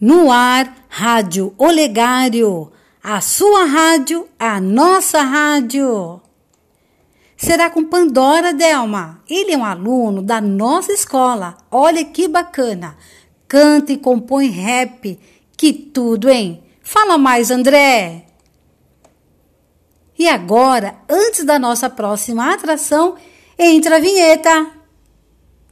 No ar, Rádio Olegário. A sua rádio, a nossa rádio. Será com Pandora Delma. Ele é um aluno da nossa escola. Olha que bacana. Canta e compõe rap. Que tudo, hein? Fala mais, André. E agora, antes da nossa próxima atração, entra a vinheta.